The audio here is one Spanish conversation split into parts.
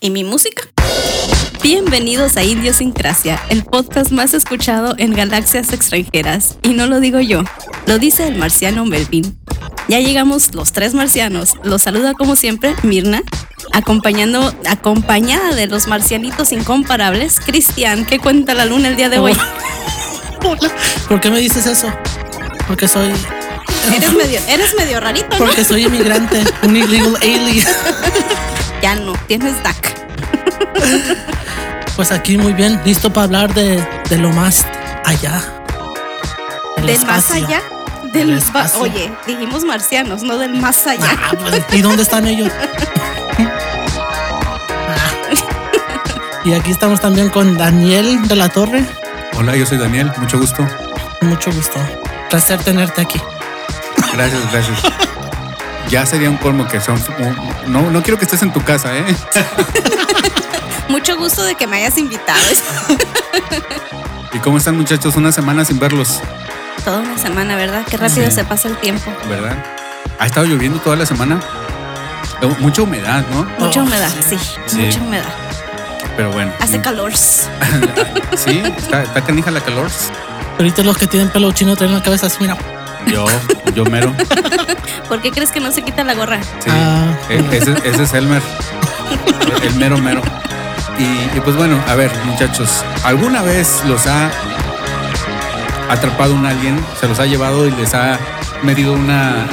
¿Y mi música? Bienvenidos a Idiosincrasia, el podcast más escuchado en galaxias extranjeras. Y no lo digo yo, lo dice el marciano Melvin. Ya llegamos los tres marcianos. Los saluda como siempre Mirna, acompañando, acompañada de los marcianitos incomparables, Cristian, que cuenta la luna el día de hoy. Hola. ¿Por qué me dices eso? Porque soy. Eres medio, eres medio rarito, ¿no? Porque soy inmigrante, un illegal alien. Ya no, tienes DAC. Pues aquí muy bien, listo para hablar de, de lo más allá. El Del más allá. El Del espacio. Oye, dijimos marcianos, no del más allá. Ah, pues, ¿Y dónde están ellos? Ah. Y aquí estamos también con Daniel de la Torre. Hola, yo soy Daniel, mucho gusto. Mucho gusto. Placer tenerte aquí. Gracias, gracias. Ya sería un colmo que son. No, no quiero que estés en tu casa, ¿eh? Mucho gusto de que me hayas invitado. ¿Y cómo están, muchachos? Una semana sin verlos, Toda una semana, ¿verdad? Qué rápido Sí. se pasa el tiempo. ¿verdad? Ha estado lloviendo toda la semana. Mucha humedad, ¿no? Mucha Oh, humedad, sí, Sí. mucha humedad. Pero bueno. Hace calor. Sí, está, está canija la calor. Ahorita los que tienen pelo chino traen la cabeza así, mira. Yo, yo mero. ¿Por qué crees que no se quita la gorra? Sí. Ah. Eh, ese, ese es Elmer. El mero mero. Y, y pues bueno, a ver, muchachos, ¿alguna vez los ha atrapado un alien? ¿Se los ha llevado y les ha medido una.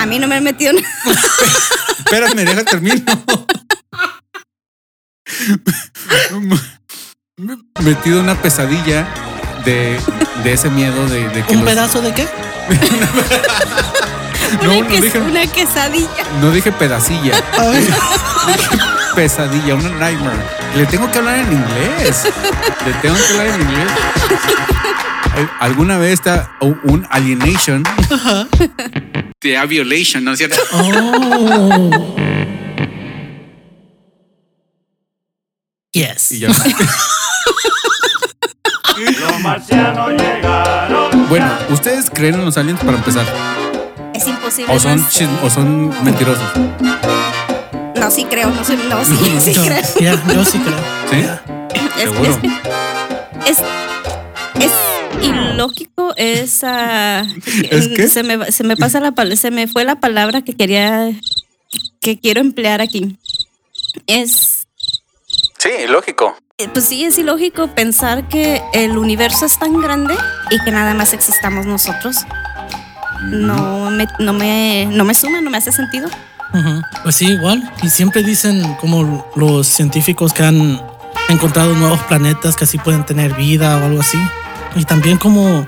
A mí no me han metido en... Espérame, deja termino. Metido una pesadilla de, de ese miedo de, de que ¿Un los- pedazo de qué? No, una, no ques- dije- una quesadilla. No dije pedacilla. Ay. pesadilla, una nightmare. Le tengo que hablar en inglés. Le tengo que hablar en inglés. Eh, ¿Alguna vez está un alienation? Te da violation, ¿no es cierto? Oh. Yes. Y ya. Los marcianos llegaron. Bueno, ¿ustedes creen en los aliens para empezar? Es imposible. ¿O son, o son mentirosos? No, sí creo, no, sé, no, sí, sí yo, creo. ya, yo sí creo. ¿Sí? Es, ¿Seguro? es, es, es ilógico, es... ah, ¿Es qué? Se me, va- se me pasa la pal- se me fue la palabra que quería, que quiero emplear aquí. Es... Sí, lógico. Eh, Pues sí, es ilógico pensar que el universo es tan grande y que nada más existamos nosotros. No me, no me, no me suma, no me hace sentido. Ujú. Pues sí, igual. Y siempre dicen como los científicos que han encontrado nuevos planetas que así pueden tener vida o algo así. Y también como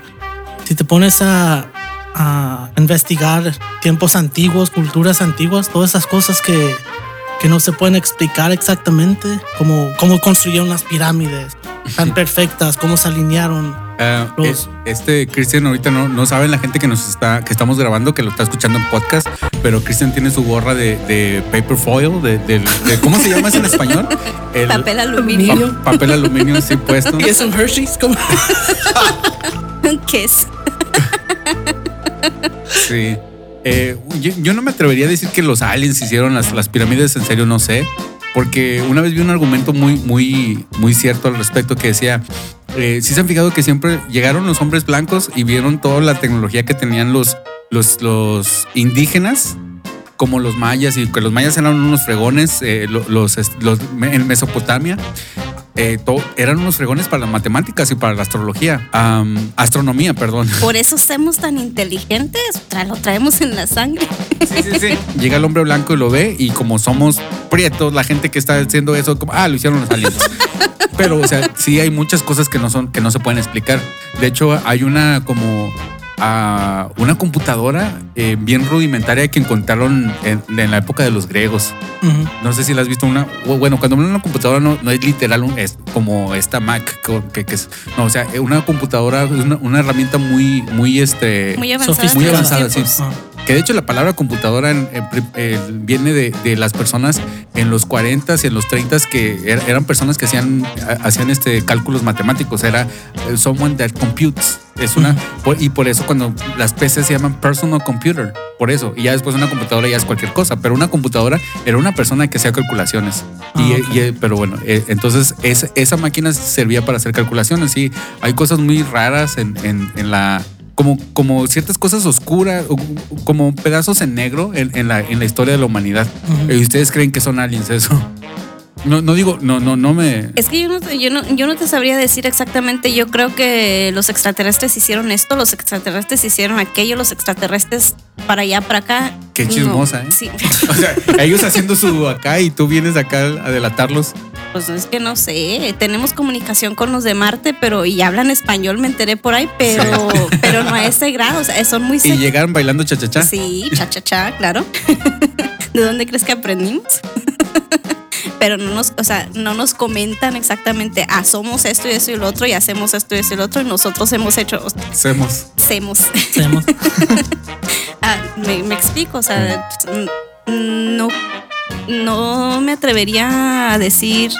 si te pones a, a investigar tiempos antiguos, culturas antiguas, todas esas cosas que, que no se pueden explicar exactamente, como cómo construyeron las pirámides tan perfectas, cómo se alinearon. Ah, Los- este Cristian ahorita no, no saben la gente que nos está que estamos grabando que lo está escuchando en podcast pero Cristian tiene su gorra de, de paper foil de, del- de- cómo se llama eso en español El- Papel aluminio. Aluminio. pa- papel aluminio sí puesto Y es un Hershey's como... ¿Qué es? sí Eh, yo, no me atrevería a decir que los aliens hicieron las, las pirámides en serio no sé porque una vez vi un argumento muy muy muy cierto al respecto que decía eh, si se han fijado que siempre llegaron los hombres blancos y vieron toda la tecnología que tenían los, los, los indígenas, como los mayas, y que los mayas eran unos fregones, eh, lo- los, los- en Mesopotamia. Eh, eran unos fregones para las matemáticas y para la astrología, astronomía, perdón. Por eso somos tan inteligentes, tra- lo traemos en la sangre. Sí, sí, sí. Llega el hombre blanco y lo ve y como somos prietos, la gente que está haciendo eso, como, ah, lo hicieron los aliens. Pero, o sea, sí hay muchas cosas que no son, que no se pueden explicar. De hecho, hay una como ah, una computadora eh, bien rudimentaria que encontraron en, en la época de los griegos. No sé si la has visto una. Bueno, cuando hablan de una computadora no, no es literal es como esta Mac que, que es. No, o sea, una computadora es una, una herramienta muy, muy este. Muy avanzada. Muy avanzada, sí. Que de hecho la palabra computadora en- en pri- eh, viene de, de las personas en los 40s y en los 30s que er- eran personas que hacían, ha- hacían este, cálculos matemáticos. Era eh, someone that computes. Es una, por- y por eso cuando las PCs se llaman personal computer, por eso. Y ya después una computadora ya es cualquier cosa, pero una computadora era una persona que hacía calculaciones. y, Ah, y, eh, pero bueno, entonces es- esa máquina servía para hacer calculaciones. Y hay cosas muy raras en, en- en la como, como ciertas cosas oscuras, como pedazos en negro en, en la, en la historia de la humanidad. Y ustedes creen que son aliens eso. No, no digo, no, no, no me. Es que yo no, te- yo, no, yo no te sabría decir exactamente. Yo creo que los extraterrestres hicieron esto, los extraterrestres hicieron aquello, los extraterrestres para allá, para acá. Qué No, chismosa, ¿eh? Sí, O sea, ellos haciendo su acá y tú vienes acá a delatarlos. Pues es que no sé. Tenemos comunicación con los de Marte, pero y hablan español, me enteré por ahí, pero, pero no a ese grado. O sea, son muy Y llegaron bailando cha-cha-cha. Sí, cha cha cha, claro. ¿De dónde crees que aprendimos? Pero no nos, o sea, no nos comentan exactamente, ah, somos esto y eso y lo otro, y hacemos esto y eso y lo otro, y nosotros hemos hecho, Hacemos. hacemos. Hacemos. Ah, me, me explico, o sea, no, no me atrevería a decir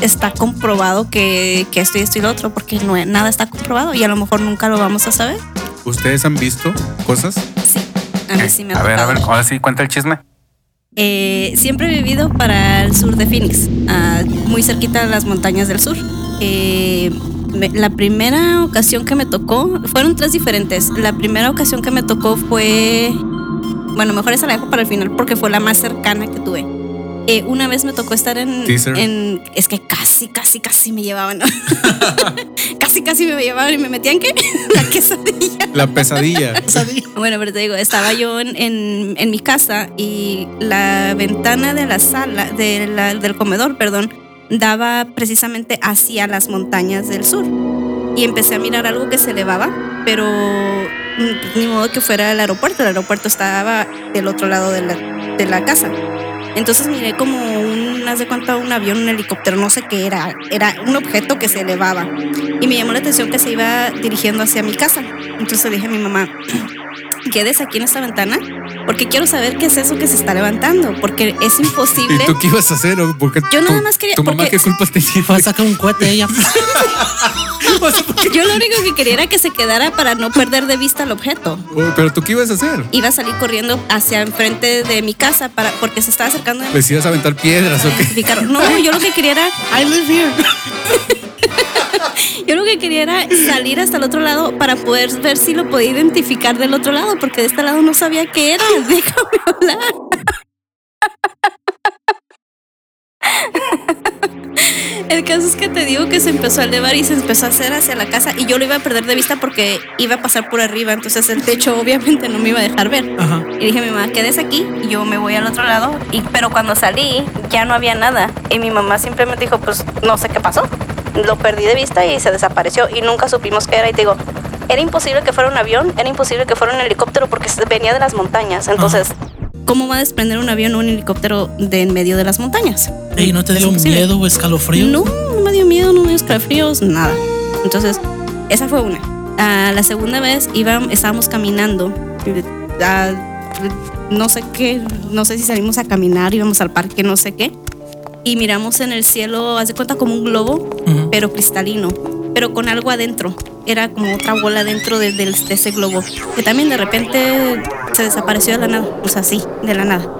está comprobado que, que esto y esto y lo otro, porque no, nada está comprobado y a lo mejor nunca lo vamos a saber. ¿Ustedes han visto cosas? Sí, a mí sí me ha a ver, a ver, ahora sí, cuenta el chisme. Eh, siempre he vivido para el sur de Phoenix, ah, muy cerquita de las montañas del sur. Eh, me- la primera ocasión que me tocó, fueron tres diferentes. La primera ocasión que me tocó fue, bueno, mejor esa la dejo para el final porque fue la más cercana que tuve. Eh, una vez me tocó estar en, en- es que casi, casi, casi me llevaban. casi, casi me llevaban y me metían que la quesadilla. La pesadilla. Bueno, pero te digo, estaba yo en, en- en mi casa y la ventana de la sala, de la- del comedor, perdón, daba precisamente hacia las montañas del sur. Y empecé a mirar algo que se elevaba, pero ni modo que fuera el aeropuerto. El aeropuerto estaba del otro lado de la, de la casa. Entonces miré como un, haz de cuenta, un avión, un helicóptero, no sé qué era. Era un objeto que se elevaba. Y me llamó la atención que se iba dirigiendo hacia mi casa. Entonces le dije a mi mamá, quedes aquí en esta ventana porque quiero saber qué es eso que se está levantando, porque es imposible. ¿Y tú qué ibas a hacer? o? Porque Yo tu- nada más quería- ¿Tu mamá porque- qué culpas te tiene? Fue a sacar un cohete ella. Yo lo único que quería era que se quedara para no perder de vista el objeto. ¿Pero tú qué ibas a hacer? Iba a salir corriendo hacia enfrente de mi casa para, porque se estaba acercando a ¿Les ibas a aventar piedras o qué? No, yo lo que quería era I live here. Yo lo que quería era salir hasta el otro lado para poder ver si lo podía identificar del otro lado, porque de este lado no sabía qué era. Déjame hablar. El caso es que te digo que se empezó a elevar y se empezó a hacer hacia la casa y yo lo iba a perder de vista porque iba a pasar por arriba, entonces el techo obviamente no me iba a dejar ver. Ajá. Y dije a mi mamá, quedes aquí y yo me voy al otro lado. Y, pero cuando salí ya no había nada. Y mi mamá simplemente dijo, pues no sé qué pasó. Lo perdí de vista y se desapareció y nunca supimos qué era. Y te digo, era imposible que fuera un avión, era imposible que fuera un helicóptero porque venía de las montañas. Entonces, ¿cómo va a desprender un avión o un helicóptero de en medio de las montañas? ¿Y no te dio miedo o escalofrío? No, no me dio miedo, no me dio escalofríos, nada. Entonces, esa fue una. Ah, la segunda vez iba, estábamos caminando. ah, no sé qué, no sé si salimos a caminar, íbamos al parque, no sé qué. Y miramos en el cielo, haz de cuenta como un globo, Ujú. pero cristalino, pero con algo adentro. Era como otra bola dentro de, de- de ese globo, que también de repente se desapareció de la nada, o sea, sí, de la nada.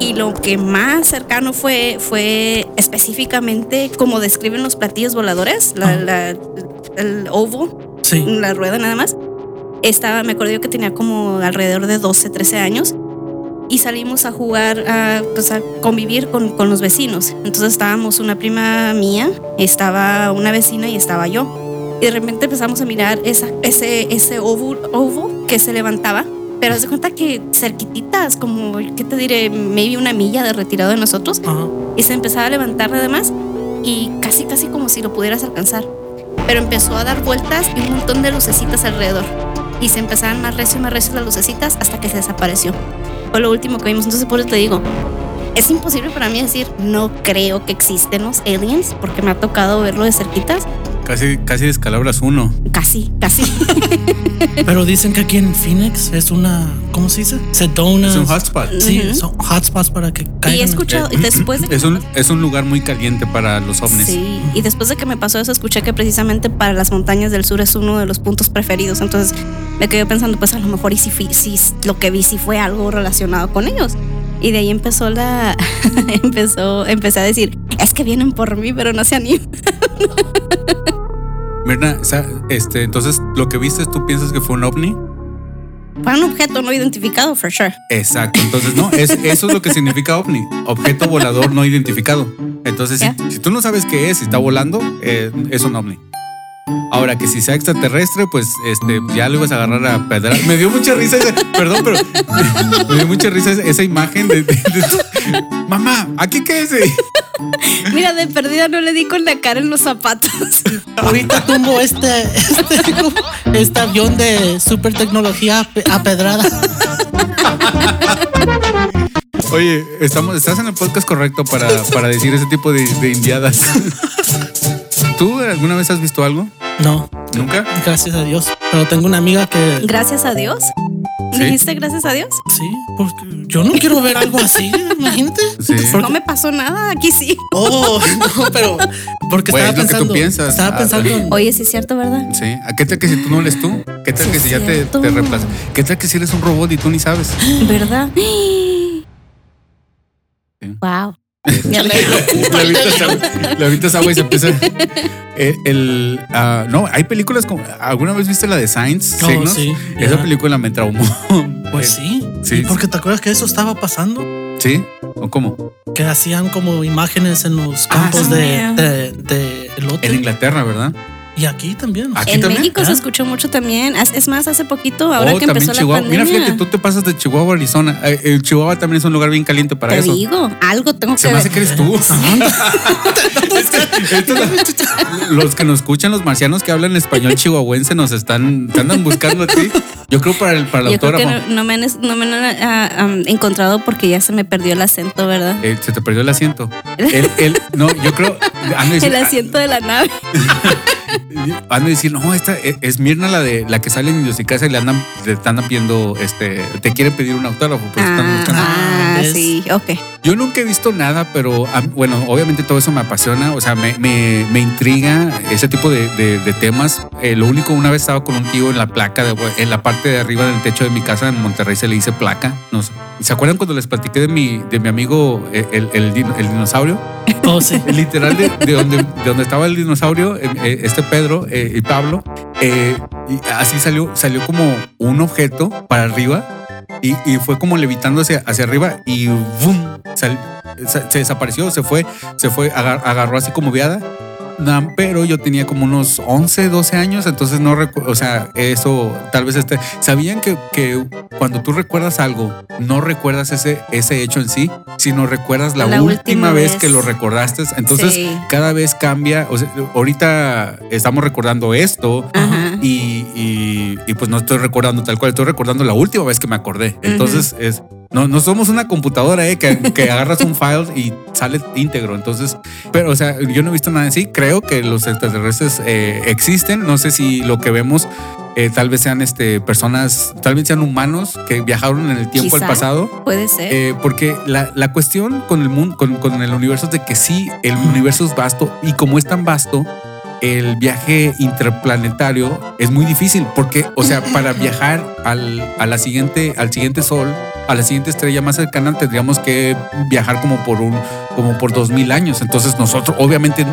Y lo que más cercano fue, fue específicamente como describen los platillos voladores, la, Ajá. la- el ovo, Sí. la rueda nada más. Estaba, me acuerdo yo que tenía como alrededor de 12, 13 años y salimos a jugar, a, pues a convivir con, con los vecinos. Entonces estábamos una prima mía, estaba una vecina y estaba yo. Y de repente empezamos a mirar esa, ese, ese ovo, ovo que se levantaba. Pero haz de cuenta que cerquititas, como, ¿qué te diré? Maybe una milla de retirado de nosotros Ajá. y se empezaba a levantar nada más y casi casi como si lo pudieras alcanzar. Pero empezó a dar vueltas y un montón de lucecitas alrededor. Y se empezaban más recio más recio las lucecitas hasta que se desapareció. Fue lo último que vimos. Entonces por eso te digo, es imposible para mí decir no creo que existen los aliens porque me ha tocado verlo de cerquitas. Casi, casi descalabras uno. Casi, casi. Pero dicen que aquí en Phoenix es una, ¿cómo se dice? Sedona. Es un hotspot. Sí, son hotspots para que y caigan. he escuchado, y después de que Es un, es un lugar muy caliente para los ovnis. Sí, y después de que me pasó eso, escuché que precisamente para las montañas del sur es uno de los puntos preferidos. Entonces me quedé pensando, pues a lo mejor y si, fui- si lo que vi si fue algo relacionado con ellos. Y de ahí empezó la. empezó, empecé a decir, es que vienen por mí, pero no se animan. Mirna, o sea, este, entonces lo que viste, ¿tú piensas que fue un ovni? Fue un objeto no identificado, for sure. Exacto. Entonces, no, es, eso es lo que significa ovni. Objeto volador no identificado. Entonces, si tú no sabes qué es, si está volando, eh, es un ovni. Ahora que si sea extraterrestre, pues este, ya lo ibas a agarrar a pedrar. Me dio mucha risa, esa- perdón, pero me dio mucha risa esa, imagen de, de- de- mamá, ¿aquí qué es? Mira, de perdida no le di con la cara en los zapatos. Ahorita tumbo este, este, este avión de super tecnología a pe- a pedrada. Oye, estamos, estás en el podcast correcto para, para decir ese tipo de, de indiadas. ¿Tú alguna vez has visto algo? No, ¿Nunca? gracias a Dios. Pero tengo una amiga que Gracias a Dios. Sí. ¿Dijiste gracias a Dios? sí, porque yo no quiero ver algo así, imagínate. Sí. Porque- No me pasó nada, aquí sí. Oh, no, pero porque Pues, estaba es lo que tú pensando, piensas. estaba Ah, pensando en- Oye, sí es cierto, ¿verdad? Sí. ¿A qué tal que si tú no eres tú? ¿Qué tal Sí, que si ya te, te reemplazas? ¿Qué tal que si eres un robot y tú ni sabes? ¿Verdad? Wow. Le avientas agua- le avientas agua y se empieza. El, el, ah, no, hay películas como. ¿Alguna vez viste la de Science? Oh, Signos? sí, Esa película me traumó. Pues Eh, sí, sí. Porque te acuerdas que eso estaba pasando, ¿Sí? ¿O cómo? que hacían como imágenes en los Ah, campos de, de, de elote. En Inglaterra, ¿verdad? Y aquí también. Aquí En también? México se ¿Ah? escuchó mucho también. Es es más, hace poquito, ahora oh, que empezó la Chihuahua. pandemia. Mira, fíjate, tú te pasas de Chihuahua a Arizona. Eh, El Chihuahua también es un lugar bien caliente para te eso. digo, algo tengo Se que me hace que eres tú. Es que- esto es la- los que nos escuchan, los marcianos que hablan español chihuahuense, nos están, te andan buscando a ti. Yo creo para el, para el Yo creo que autógrafo. no, no me han, no me han ah, ah, encontrado porque ya se me perdió el acento, ¿verdad? Eh, se te perdió el asiento. El, el- no, yo creo. Decir, el asiento de la nave. han de decir, no, esta es, es Mirna la de la que sale en Idiosincrasia y le andan, le están pidiendo, este, te quiere pedir un autógrafo. Pues están Ah, buscando. ah, ¿ves? sí, ok. Yo nunca he visto nada, pero ah, bueno, obviamente todo eso me apasiona, o sea, me, me, me intriga ese tipo de, de- de temas. Eh, lo único, una vez estaba con un tío en la placa, de, en la parte de arriba del techo de mi casa en Monterrey se le dice placa. No sé. ¿Se acuerdan cuando les platiqué de mi, de mi amigo eh, el, el el dinosaurio? Oh, sí. Literal, de, de donde, de donde estaba el dinosaurio, eh, eh, este Pedro eh, y Pablo, eh, y así salió, salió como un objeto para arriba y, y fue como levitando hacia, hacia arriba y ¡boom! Sal- se, se desapareció, se fue, se fue, agar- agarró así como viada. No, pero yo tenía como unos 11, 12 años, entonces no recuerdo, o sea, eso tal vez este, ¿sabían que, que cuando tú recuerdas algo, no recuerdas ese, ese hecho en sí, sino recuerdas la, La última, última vez, vez. que lo recordaste? Entonces, Sí. cada vez cambia, o sea, ahorita estamos recordando esto, y- y, pues no estoy recordando tal cual, estoy recordando la última vez que me acordé. Entonces es, no, no somos una computadora, ¿eh? que, que agarras un file y sale íntegro. Entonces, pero o sea, yo no he visto nada así. Creo que los extraterrestres eh, existen. No sé si lo que vemos eh, tal vez sean este, personas, tal vez sean humanos que viajaron en el tiempo al Quizá. pasado. Puede ser. Eh, porque la, la cuestión con el mundo, con, con el universo es de que sí, el universo es vasto y como es tan vasto, el viaje interplanetario es muy difícil porque, o sea, para viajar al, a la siguiente, al siguiente sol, a la siguiente estrella más cercana, tendríamos que viajar como por un, como por dos mil años. Entonces nosotros, obviamente,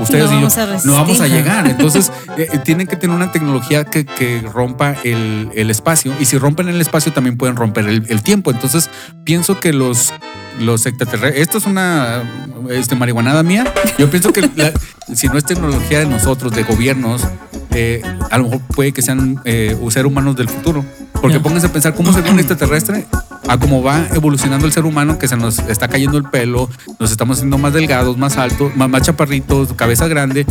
ustedes No y yo, no vamos a llegar. Entonces eh, eh, tienen que tener una tecnología que, que rompa el, el espacio y si rompen el espacio también pueden romper el, el tiempo. Entonces pienso que los los extraterrestres, esto es una este, marihuanada mía. Yo pienso que la- si no es tecnología de nosotros, de gobiernos, eh, a lo mejor puede que sean eh, ser humanos del futuro. Porque Ya. pónganse a pensar cómo sería un extraterrestre a cómo va evolucionando el ser humano, que se nos está cayendo el pelo, nos estamos haciendo más delgados, más altos, más, más chaparritos, cabeza grande.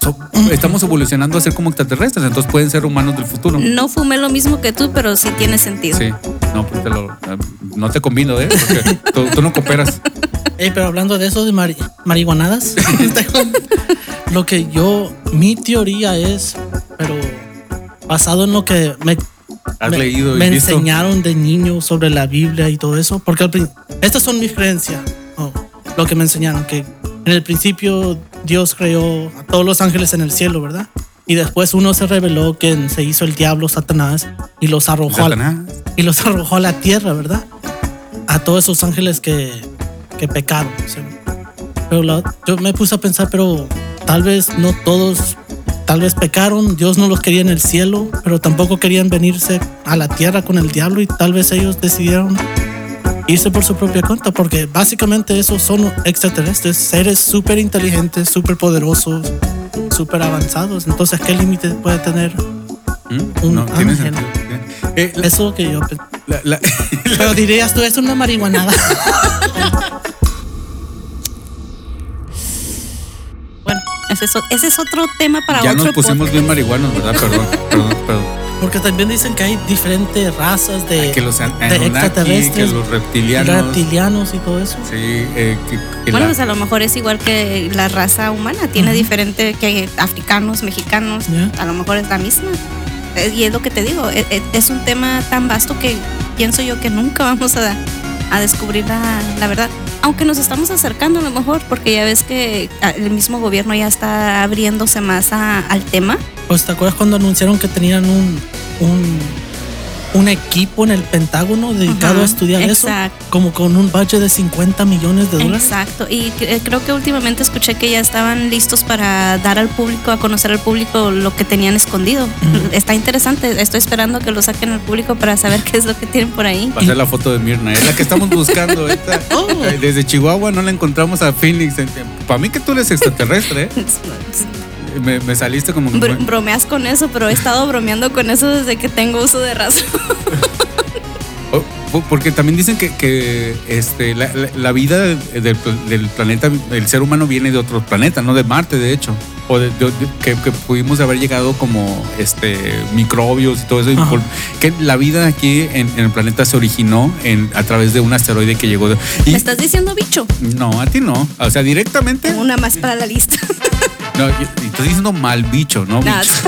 So- estamos evolucionando a ser como extraterrestres, entonces pueden ser humanos del futuro. No fumé lo mismo que tú, pero sí tiene sentido. Sí, no, pues te lo, no te combino, ¿eh? Porque tú, tú no cooperas. Ey, pero hablando de eso de mari- marihuanadas, lo que yo, mi teoría es, pero basado en lo que me, Has me, leído y me visto. enseñaron de niño sobre la Biblia y todo eso, porque estas son mis creencias, oh, lo que me enseñaron, que en el principio Dios creó a todos los ángeles en el cielo, ¿verdad? Y después uno se reveló que se hizo el diablo, Satanás, y los arrojó, Satanás. y los arrojó a la tierra, ¿verdad? A todos esos ángeles que, que pecaron. ¿sí? Pero la- yo me puse a pensar, pero tal vez no todos, tal vez pecaron, Dios no los quería en el cielo, pero tampoco querían venirse a la tierra con el diablo y tal vez ellos decidieron irse por su propia cuenta, porque básicamente esos son extraterrestres, seres súper inteligentes, súper poderosos, súper avanzados. Entonces, ¿qué límite puede tener? ¿Mm? Un No, ángel. Eh, la- Eso que yo la- Pero dirías tú, es una marihuanada. ese es, ese es otro tema para ya otro nos pusimos podcast. bien marihuanos, ¿verdad? Perdón, perdón, perdón. Porque también dicen que hay diferentes razas de, Que los an- de Anunnaki, que extraterrestres, los reptilianos. reptilianos y todo eso. Sí, eh, que, que Bueno, la- pues a lo mejor es igual que la raza humana, tiene diferente que africanos, mexicanos, Ya. a lo mejor es la misma. Eh, Y es lo que te digo, e- e- es un tema tan vasto que pienso yo que nunca vamos a, a descubrir la, la verdad. Aunque nos estamos acercando a lo mejor, porque ya ves que ah, el mismo gobierno ya está abriéndose más al tema. Pues te acuerdas cuando anunciaron que tenían un, un, un equipo en el Pentágono dedicado Ajá, a estudiar exacto. eso, como con un budget de 50 millones de dólares. Exacto, y cre- creo que últimamente escuché que ya estaban listos para dar al público, a conocer al público lo que tenían escondido. Está interesante, estoy esperando que lo saquen al público para saber qué es lo que tienen por ahí. Va a ser la foto de Mirna, es la que estamos buscando. esta. Oh. Eh, Desde Chihuahua no la encontramos a Phoenix. Para mí que tú eres extraterrestre, ¿eh? Me, me saliste como... Br- bromeas con eso, pero he estado bromeando con eso desde que tengo uso de razón. Oh, po- Porque también dicen que, que, este, la, la- la vida del, del planeta, el ser humano viene de otros planetas, no de Marte, de hecho. O de, de- de- que, que pudimos haber llegado como este, microbios y todo eso. y Ajá. por- que la vida aquí en, en el planeta se originó en, a través de un asteroide que llegó. de- y- ¿Me estás diciendo bicho? no, a ti no. O sea, directamente. Una más para la lista. No, y- y estás diciendo mal bicho, ¿no? Nada. Bicho.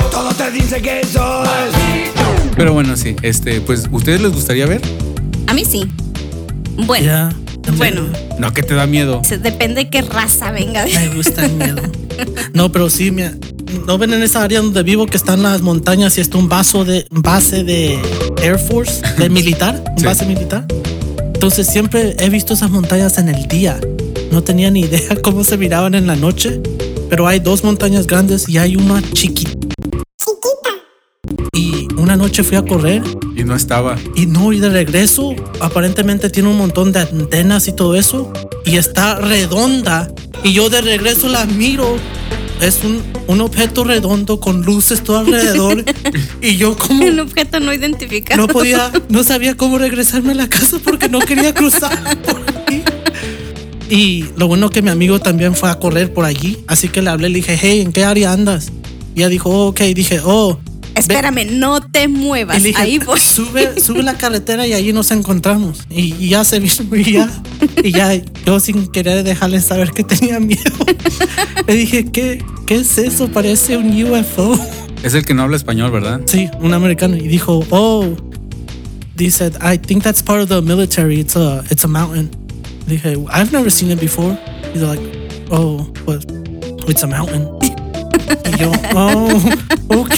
Todo te dice que eso es. Pero bueno, sí. Este, pues, ¿ustedes les gustaría ver? A mí sí. Bueno, Ya. bueno, No, que te da miedo. depende de qué raza venga. Me gusta el miedo. No, pero sí, mira, no ven en esa área donde vivo que están las montañas y está un vaso de base de Air Force, de militar, un Sí. base militar. Entonces siempre he visto esas montañas en el día. No tenía ni idea cómo se miraban en la noche, pero hay dos montañas grandes y hay una chiquita. Y una noche fui a correr Y no estaba. y no, y de regreso, aparentemente tiene un montón de antenas y todo eso. Y está redonda. Y yo de regreso la miro. Es un, un objeto redondo con luces todo alrededor. y yo como Un objeto no identificado. no podía, no sabía cómo regresarme a la casa porque no quería cruzar. Y lo bueno que mi amigo también fue a correr por allí. Así que le hablé, le dije, hey, ¿en qué área andas? Y ella dijo, oh, ok. Dije, oh, Espérame, no te muevas. y le dije, Ahí voy. Sube, sube la carretera y allí nos encontramos. Y, y ya se vino y ya, y ya yo sin querer dejarle saber que tenía miedo. Le dije, ¿qué, qué es eso? Parece un UFO. Es el que no habla español, ¿verdad? Sí, un americano. Y dijo, oh, dice, I think that's part of the military. It's a, it's a mountain. Dije, I've never seen it before. He's like, oh, but it's a mountain. Y yo, oh, ok.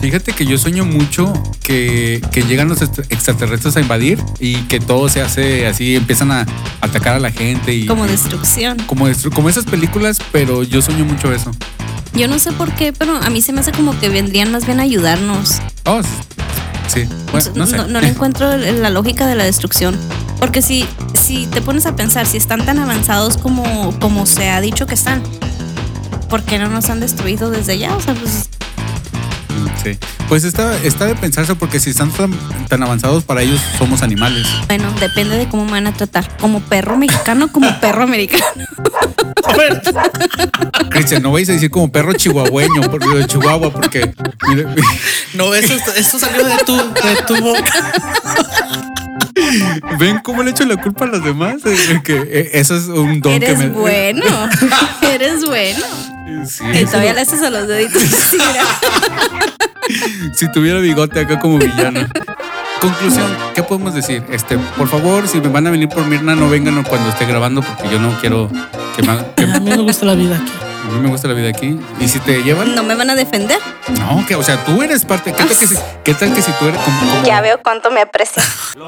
Fíjate que yo sueño mucho que, que llegan los extra- extraterrestres a invadir y que todo se hace así, empiezan a atacar a la gente y Como destrucción. como, destru- como esas películas, pero yo sueño mucho eso. Yo no sé por qué, pero a mí se me hace como que vendrían más bien a ayudarnos. Oh, sí, bueno, no sé. no le encuentro la lógica de la destrucción. Porque si, si te pones a pensar, si están tan avanzados como, como se ha dicho que están, ¿por qué no nos han destruido desde ya? O sea, pues Sí. Pues está, está de pensarse porque si están tan, tan avanzados para ellos somos animales. bueno, depende de cómo me van a tratar. Como perro mexicano, como perro americano. A ver, Cristian, no vais a decir como perro chihuahueño, porque de Chihuahua, porque mire, no, eso, eso salió de tu, de tu boca. ¿Ven cómo le echo la culpa a los demás? Eh, Que eh, eso es un don Eres que me. bueno. Eres bueno. Sí, Y todavía lo- le haces a los deditos. Si tuviera bigote acá como villano. Conclusión, ¿qué podemos decir? Este, por favor, si me van a venir por Mirna, no vengan cuando esté grabando porque yo no quiero que me, que A mí me gusta la vida aquí. A mí me gusta la vida aquí. Y si te llevan, No me van a defender. no, que o sea, tú eres parte. ¿Qué tal que si, qué tal que si tú eres como, como- Ya veo cuánto me aprecia.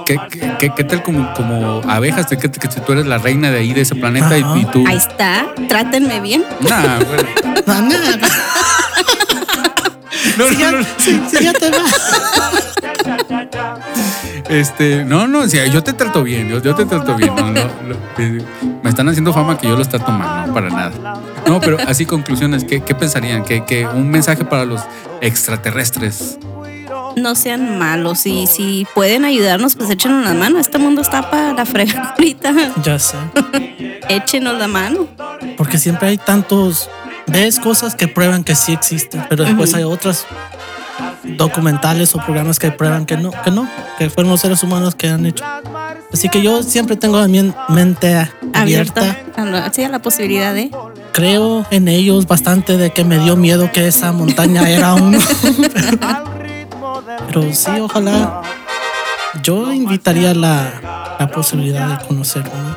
¿qué, qué- qué- qué tal como, como abejas? ¿Qué tal que si tú eres la reina de ahí de ese planeta y, tú? Ahí está. Trátenme bien. Nah, bueno. No, no, No, si, no, ya, no. si- si ya te vas. Este, no, no, o sea, yo te trato bien, yo, yo te trato bien. No, no, lo- me están haciendo fama que yo los trato mal, no, para nada. No, pero así conclusiones, ¿qué, qué pensarían? ¿Que, que un mensaje para los extraterrestres. No sean malos. Y si pueden ayudarnos, pues échenos la mano. Este mundo está para la frega ahorita. Ya sé. Échenos la mano. Porque siempre hay tantos. Ves cosas que prueban que sí existen, pero después hay otras documentales o programas que prueban que no, que no, que fueron los seres humanos que han hecho. Así que yo siempre tengo mien- mente abierta. Abierta. a la- Sí, a la posibilidad de. Creo en ellos bastante de que me dio miedo que esa montaña era uno. Pero sí, ojalá. Yo invitaría la, la posibilidad de conocerlo. ¿no?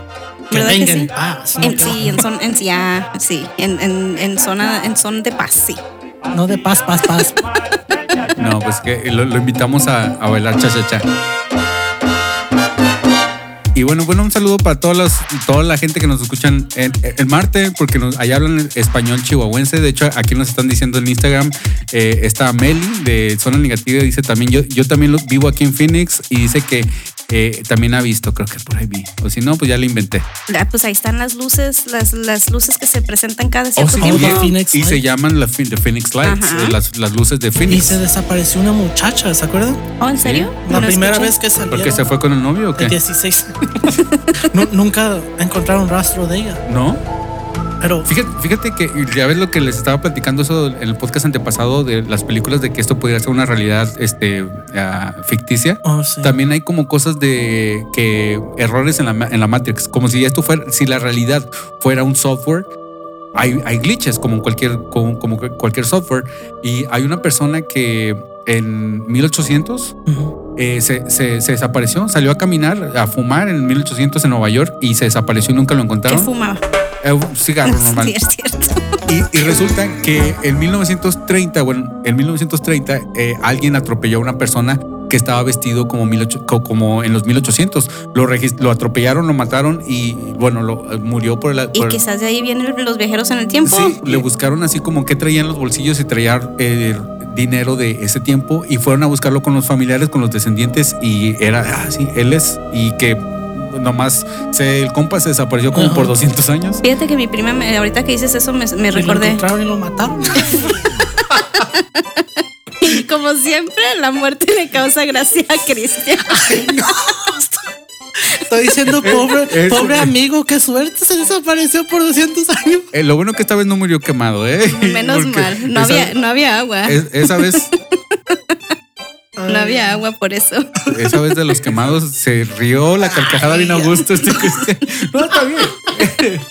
Que ¿Verdad que venga en sí? paz. No, En, que- sí, en son, en, sí, ah, sí, en, en, en zona, en son de paz, sí. no de paz, paz, paz. No, pues que lo, lo invitamos a, a bailar cha-cha-cha. Y bueno, bueno, un saludo para todas las, toda la gente que nos escuchan en, en Marte, porque nos, allá hablan español chihuahuense. De hecho, aquí nos están diciendo en Instagram, eh, está Meli de Zona Negativa, dice también, yo, yo también vivo aquí en Phoenix y dice que eh, también ha visto, creo que por ahí vi. O si no, pues ya le inventé. Ah, Pues ahí están las luces, las, las luces que se presentan cada Oh, cierto sí, tiempo. bien. y- Phoenix y se Lights. llaman la, the Phoenix Lights, eh, las, las luces de Y Phoenix. se desapareció una muchacha, ¿se acuerdan? Oh, ¿en serio? La No primera escuché. vez que salió. ¿Porque se fue con el novio o De qué? 16. Nu- nunca encontraron rastro de ella. ¿No? Pero Fíjate, fíjate que ya ves lo que les estaba platicando eso en el podcast antepasado de las películas de que esto podría ser una realidad este, ah, ficticia. oh, sí. También hay como cosas de que errores en la, en la Matrix, como si esto fuera, si la realidad fuera un software. Hay, hay glitches como en cualquier, como, como cualquier software. Y hay una persona que en 1800 Ujú. eh, se, se- se desapareció, salió a caminar, a fumar en 1800 en Nueva York y se desapareció y nunca lo ¿Qué encontraron. fumaba? Eh, un cigarro normal. Sí, es cierto. Y, y resulta que en 1930, bueno, en 1930 eh, alguien atropelló a una persona que estaba vestido como, 18 co- como en los 1800. Lo, lo atropellaron, lo mataron y bueno, lo, eh, murió por el... Y por el- quizás de ahí vienen los viajeros en el tiempo. Sí, le buscaron así como que traía en los bolsillos y traía eh, dinero de ese tiempo y fueron a buscarlo con los familiares, con los descendientes y era, ah, sí, él es y que nomás se, el compa se desapareció como Ajá. por 200 años. Fíjate que mi prima, me- ahorita que dices eso, me, me Y lo recordé. encontraron y lo mataron. Y como siempre, la muerte le causa gracia a Cristian. Estoy diciendo, pobre, pobre amigo, qué suerte se desapareció por 200 años. Eh, lo bueno que esta vez no murió quemado, ¿eh? Menos Porque mal. No esa- había, no había agua. es- esa vez, No había agua por eso. esa vez de los quemados se rió la carcajada bien a gusto este Cristian. No, está bien.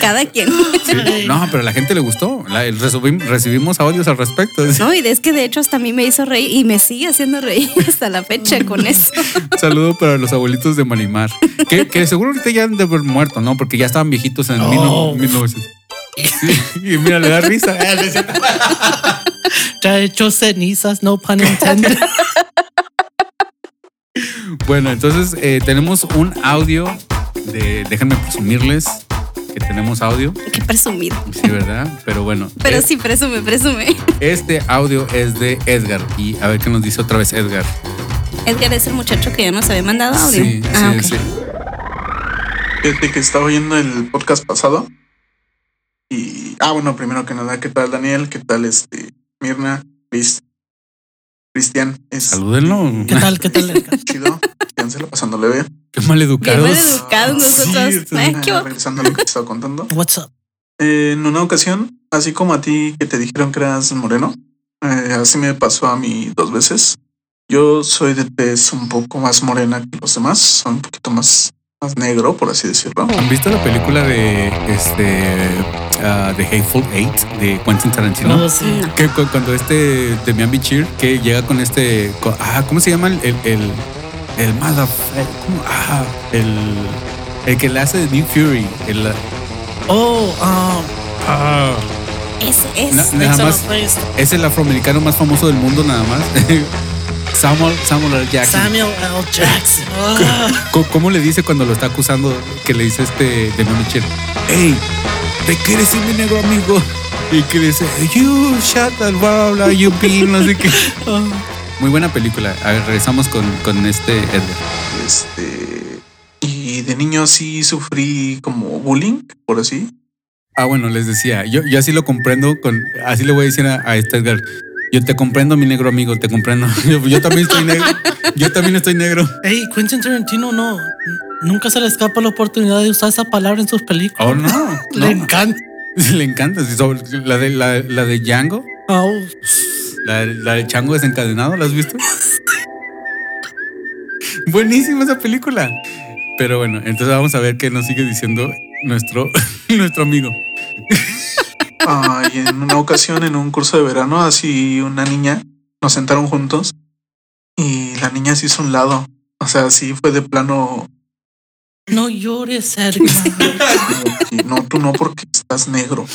Cada quien. Sí. No, pero a la gente le gustó. La- el resubim- recibimos audios al respecto. No, y es que de hecho hasta a mí me hizo reír y me sigue haciendo reír hasta la fecha con eso. Un saludo para los abuelitos de Marimar. Que, que seguro ahorita ya han de haber muerto, ¿no? Porque ya estaban viejitos en No. 1900. Sí, y mira, le da risa. Ya he hecho cenizas, no pun intended. Bueno, entonces eh, tenemos un audio de. Déjenme presumirles que tenemos audio. Qué presumido. Sí, ¿verdad? Pero bueno. Pero eh, sí, presume, presume. Este audio es de Edgar. Y a ver qué nos dice otra vez Edgar. Edgar es el muchacho que ya nos había mandado audio. Sí, ah, sí, sí. Fíjate que estaba oyendo el podcast pasado. Y. Ah, bueno, primero que nada, ¿qué tal Daniel? ¿Qué tal este Mirna? Chris, Cristian. Es Salúdenlo. ¿Qué tal? ¿Qué tal? Chido. Sígansela pasando leve. Qué mal educados. mal educados nosotros. Sí. Ay, qué Ah, regresando a lo que te estaba contando. What's up? Eh, en una ocasión, así como a ti que te dijeron que eras moreno, eh, así me pasó a mí dos veces. Yo soy de tez un poco más morena que los demás, soy un poquito más, más negro, por así decirlo. ¿Han visto la película de este ah, de Hateful Eight de Quentin Tarantino? No, sí. Que cu- cuando este Demian Bichir que llega con este ah cómo se llama el el el, el ah el el que le hace de Nick Fury el Oh, ah, ah, Ese es. Na- nada Exo más es el afroamericano más famoso del mundo nada más Samuel Samuel L. Jackson Samuel L. Jackson. Ah, ¿Cómo le dice cuando lo está acusando que le dice este Demian Bichir hey te quieres ser mi negro amigo y que le dice you shut the blah blah you pin no sé qué Muy buena película. A ver, regresamos con, con este Edward. Este, y de niño sí sufrí como bullying, por así. Ah, bueno, les decía, yo, yo así lo comprendo, con, así le voy a decir a, a este Edgar. Yo te comprendo, mi negro amigo, te comprendo. Yo, yo también estoy negro. Yo también estoy negro. Hey, Quentin Tarantino no. Nunca se le escapa la oportunidad de usar esa palabra en sus películas. Oh, no. Le no. encanta. Le encanta. La de, la, la de Django, Oh, la, la de Chango desencadenado, ¿la has visto? Buenísima esa película. Pero bueno, entonces vamos a ver qué nos sigue diciendo nuestro, nuestro amigo. Ah, y en una ocasión, en un curso de verano, así una niña, nos sentaron juntos y la niña se hizo a un lado. O sea, sí fue de plano, no llores, que, no, tú no porque estás negro.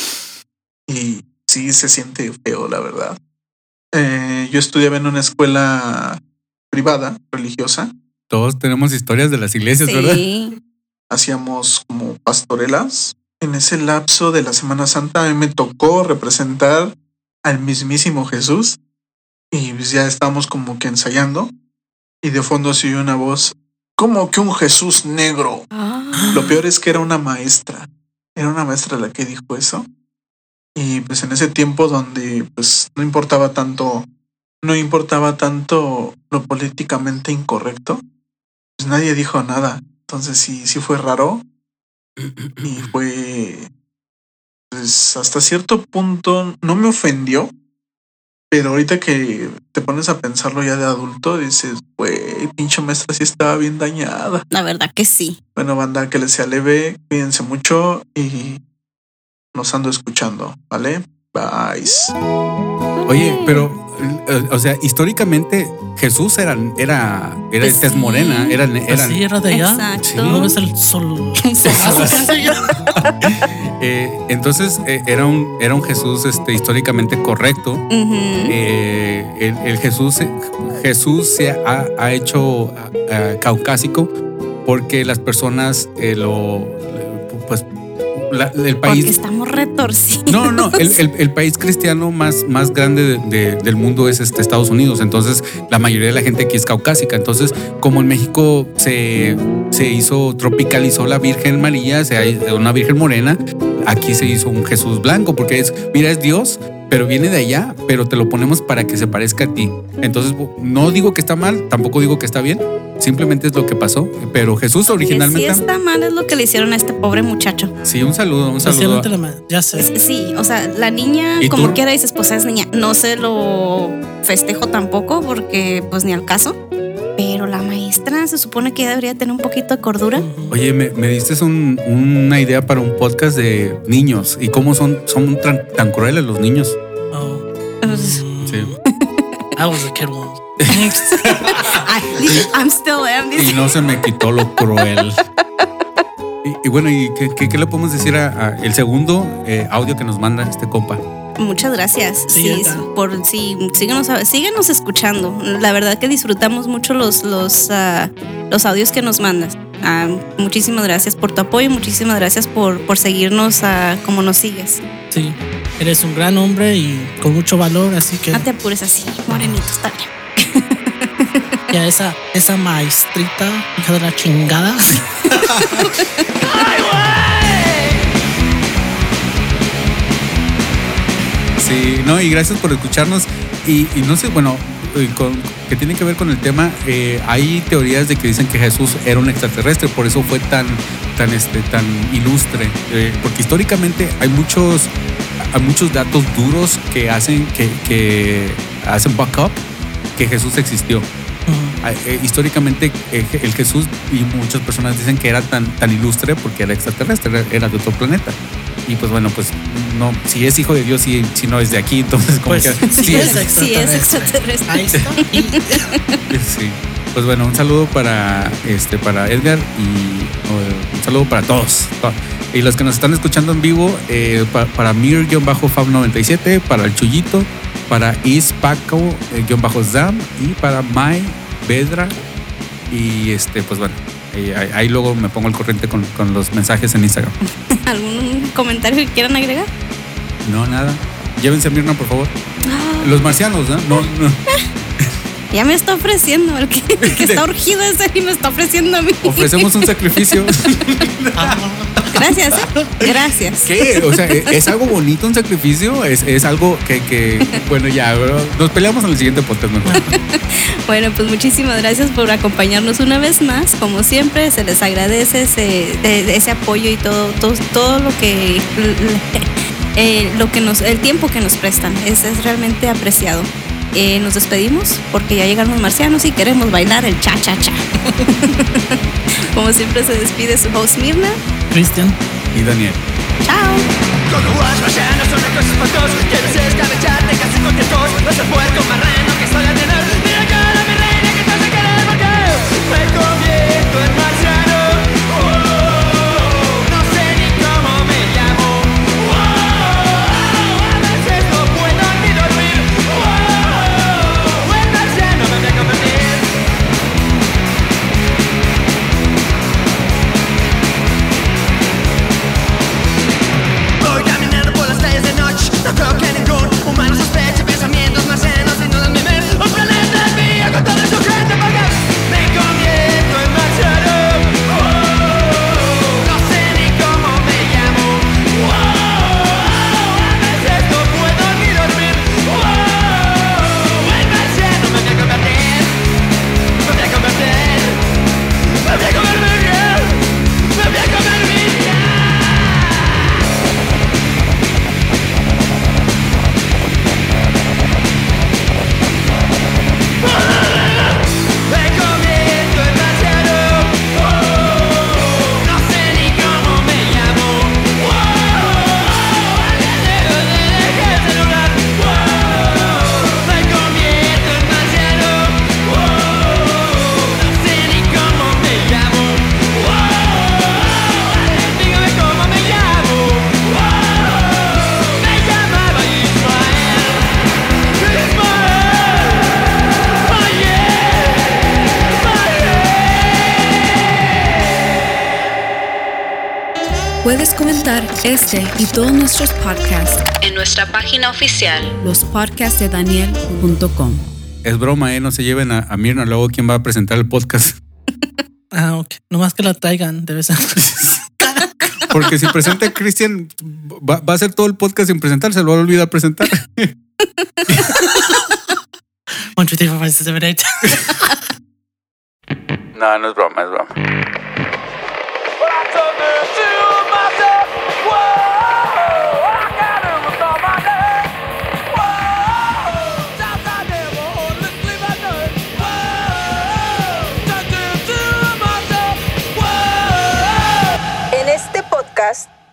Y sí se siente feo, la verdad. Eh, yo estudiaba en una escuela privada, religiosa. Todos tenemos historias de las iglesias, ¿verdad? Sí. hacíamos como pastorelas. En ese lapso de la Semana Santa a mí me tocó representar al mismísimo Jesús y pues ya estábamos como que ensayando y de fondo se oyó una voz como que un Jesús negro. Ah. Lo peor es que era una maestra, era una maestra la que dijo eso y pues en ese tiempo donde pues no importaba tanto, no importaba tanto lo políticamente incorrecto, pues nadie dijo nada. Entonces sí, sí fue raro y fue, pues hasta cierto punto no me ofendió, pero ahorita que te pones a pensarlo ya de adulto, dices, güey, pinche maestra sí estaba bien dañada. La verdad que sí. Bueno, banda, que les sea leve, cuídense mucho y nos ando escuchando, ¿vale? Bye. Oye, pero, eh, o sea, históricamente Jesús era, era, era Pues tez sí. morena, era, era, Así era de allá. Exacto. Sí. No es el sol. Eh, entonces eh, era un, era un Jesús este, históricamente correcto. Ujú. Eh, el, el Jesús, Jesús se ha, ha hecho ah, caucásico porque las personas eh, lo, pues, la- el país. Porque estamos retorcidos. No, no, el, el- el país cristiano más, más grande de- de- del mundo es este Estados Unidos. Entonces, la mayoría de la gente aquí es caucásica. Entonces, como en México se, se hizo, tropicalizó la Virgen María, se una Virgen morena, aquí se hizo un Jesús blanco, porque es, mira, es Dios, pero viene de allá, pero te lo ponemos para que se parezca a ti. Entonces, no digo que está mal, tampoco digo que está bien, simplemente es lo que pasó. Pero Jesús Que sí originalmente. está mal es lo que le hicieron a este pobre muchacho. Sí, un saludo, un saludo. La ma- Ya sé. Sí, o sea, la niña, ¿Y como tú? quiera dices, pues es niña. No se lo festejo tampoco porque pues ni al caso. Pero la maestra se supone que ya debería tener un poquito de cordura. Oye, me, me diste un- una idea para un podcast de niños y cómo son, son tan, tan crueles los niños. Oh. Sí. I was a kid once. I'm still am. Y no se me quitó lo cruel. Y, y bueno, ¿y qué, qué- qué le podemos decir a, a el segundo eh, audio que nos manda este compa? Muchas gracias. Sí, Sí, por sí, síguenos, síguenos escuchando. La verdad que disfrutamos mucho los los ah, los audios que nos mandas. Ah, muchísimas gracias por tu apoyo, muchísimas gracias por, por seguirnos ah, como nos sigues. Sí. Eres un gran hombre y con mucho valor, así que No te apures así, morenito, está bien. ya esa, esa maestrita, hija de la chingada. Sí, no, y gracias por escucharnos. Y, y no sé, bueno, eh, con- que tiene que ver con el tema, eh, hay teorías de que dicen que Jesús era un extraterrestre, por eso fue tan, tan, este, tan ilustre. Eh, porque históricamente hay muchos, hay muchos datos duros que hacen, que, que hacen backup que Jesús existió. Eh, históricamente el Jesús y muchas personas dicen que era tan, tan ilustre porque era extraterrestre, era de otro planeta. Y pues bueno, pues no, si es hijo de Dios y si no es de aquí, entonces como Pues que sí, Sí, es es- extraterrestre. Ahí está. Y- Sí. Pues bueno, un saludo para este para Edgar y un saludo para todos. Y los que nos están escuchando en vivo, eh, pa- para Mir-Fab97, para el Chullito, para Ispaco-Zam y para Mai Vedra. Y este, pues bueno, eh, ahí, ahí luego me pongo al corriente con, con los mensajes en Instagram. ¿Algún comentario que quieran agregar? No, nada. Llévense a Mirna, por favor. Los marcianos, ¿no? No, no. Ya me está ofreciendo, el que, el que está urgido ese y me está ofreciendo a mí. Ofrecemos un sacrificio. Gracias, ¿eh? Gracias. ¿Qué? O sea, ¿e- ¿es algo bonito un sacrificio? ¿Es, es algo que, que- bueno, ya, nos peleamos en el siguiente podcast mejor. Bueno, pues muchísimas gracias por acompañarnos una vez más. Como siempre, se les agradece ese, de- de ese apoyo y todo, todo, todo lo que eh, lo que nos, el tiempo que nos prestan es, es realmente apreciado. Eh, nos despedimos porque ya llegaron los marcianos y queremos bailar el cha cha cha. Como siempre se despide su host Mirna. Cristian. Y Daniel. Chao. Cuando vas marcianos son una cosa espantosa Quieres escabecharte casi cualquier cosa No ser puerco marrano que estoy a tener Mira cara mi reina que estás a querer porque Me convierto en Puedes comentar este y todos nuestros podcasts en nuestra página oficial, lospodcastdedaniel.com. Es broma, ¿eh? No se lleven a, a Mirna luego quién va a presentar el podcast. Ah, ok. Nomás que la traigan de vez en Porque si presenta a Cristian, va, va a hacer todo el podcast sin presentar, se lo va a olvidar presentar. One, two, three, four, five, six, seven, eight. No, no es broma, es broma.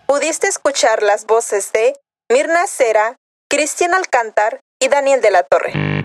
Pudiste escuchar las voces de Mirna Cera, Cristian Alcántar y Daniel de la Torre.